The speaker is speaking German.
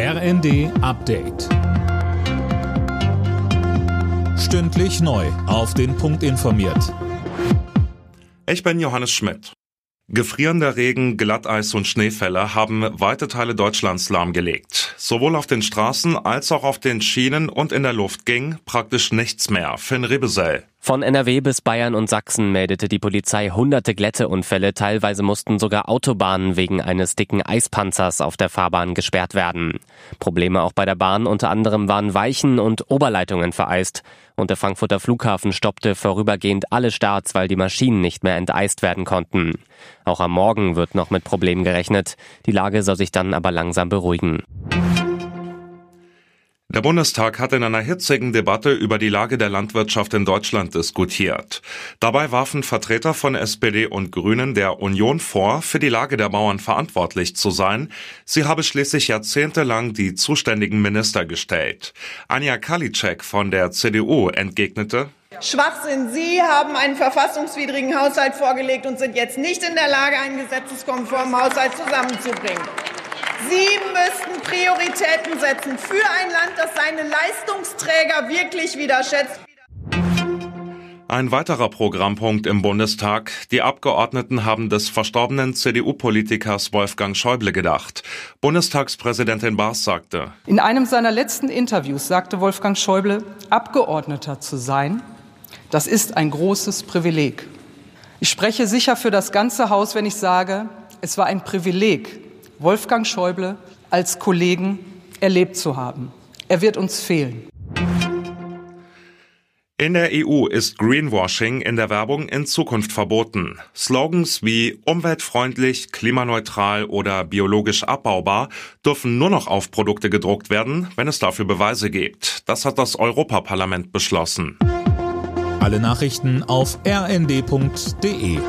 RND Update. Stündlich neu. Auf den Punkt informiert. Ich bin Johannes Schmidt. Gefrierender Regen, Glatteis und Schneefälle haben weite Teile Deutschlands lahmgelegt. Sowohl auf den Straßen als auch auf den Schienen und in der Luft ging praktisch nichts mehr. Finn Rebesell. Von NRW bis Bayern und Sachsen meldete die Polizei hunderte Glätteunfälle. Teilweise mussten sogar Autobahnen wegen eines dicken Eispanzers auf der Fahrbahn gesperrt werden. Probleme auch bei der Bahn. Unter anderem waren Weichen und Oberleitungen vereist. Und der Frankfurter Flughafen stoppte vorübergehend alle Starts, weil die Maschinen nicht mehr enteist werden konnten. Auch am Morgen wird noch mit Problemen gerechnet. Die Lage soll sich dann aber langsam beruhigen. Der Bundestag hat in einer hitzigen Debatte über die Lage der Landwirtschaft in Deutschland diskutiert. Dabei warfen Vertreter von SPD und Grünen der Union vor, für die Lage der Bauern verantwortlich zu sein. Sie habe schließlich jahrzehntelang die zuständigen Minister gestellt. Anja Kalitschek von der CDU entgegnete, Schwachsinn. Sie haben einen verfassungswidrigen Haushalt vorgelegt und sind jetzt nicht in der Lage, einen gesetzeskonformen Haushalt zusammenzubringen. Sie müssen Prioritäten setzen für ein Land, das seine Leistungsträger wirklich wieder schätzt. Ein weiterer Programmpunkt im Bundestag. Die Abgeordneten haben des verstorbenen CDU-Politikers Wolfgang Schäuble gedacht. Bundestagspräsidentin Baas sagte. In einem seiner letzten Interviews sagte Wolfgang Schäuble, Abgeordneter zu sein, das ist ein großes Privileg. Ich spreche sicher für das ganze Haus, wenn ich sage, es war ein Privileg, Wolfgang Schäuble als Kollegen erlebt zu haben. Er wird uns fehlen. In der EU ist Greenwashing in der Werbung in Zukunft verboten. Slogans wie umweltfreundlich, klimaneutral oder biologisch abbaubar dürfen nur noch auf Produkte gedruckt werden, wenn es dafür Beweise gibt. Das hat das Europaparlament beschlossen. Alle Nachrichten auf rnd.de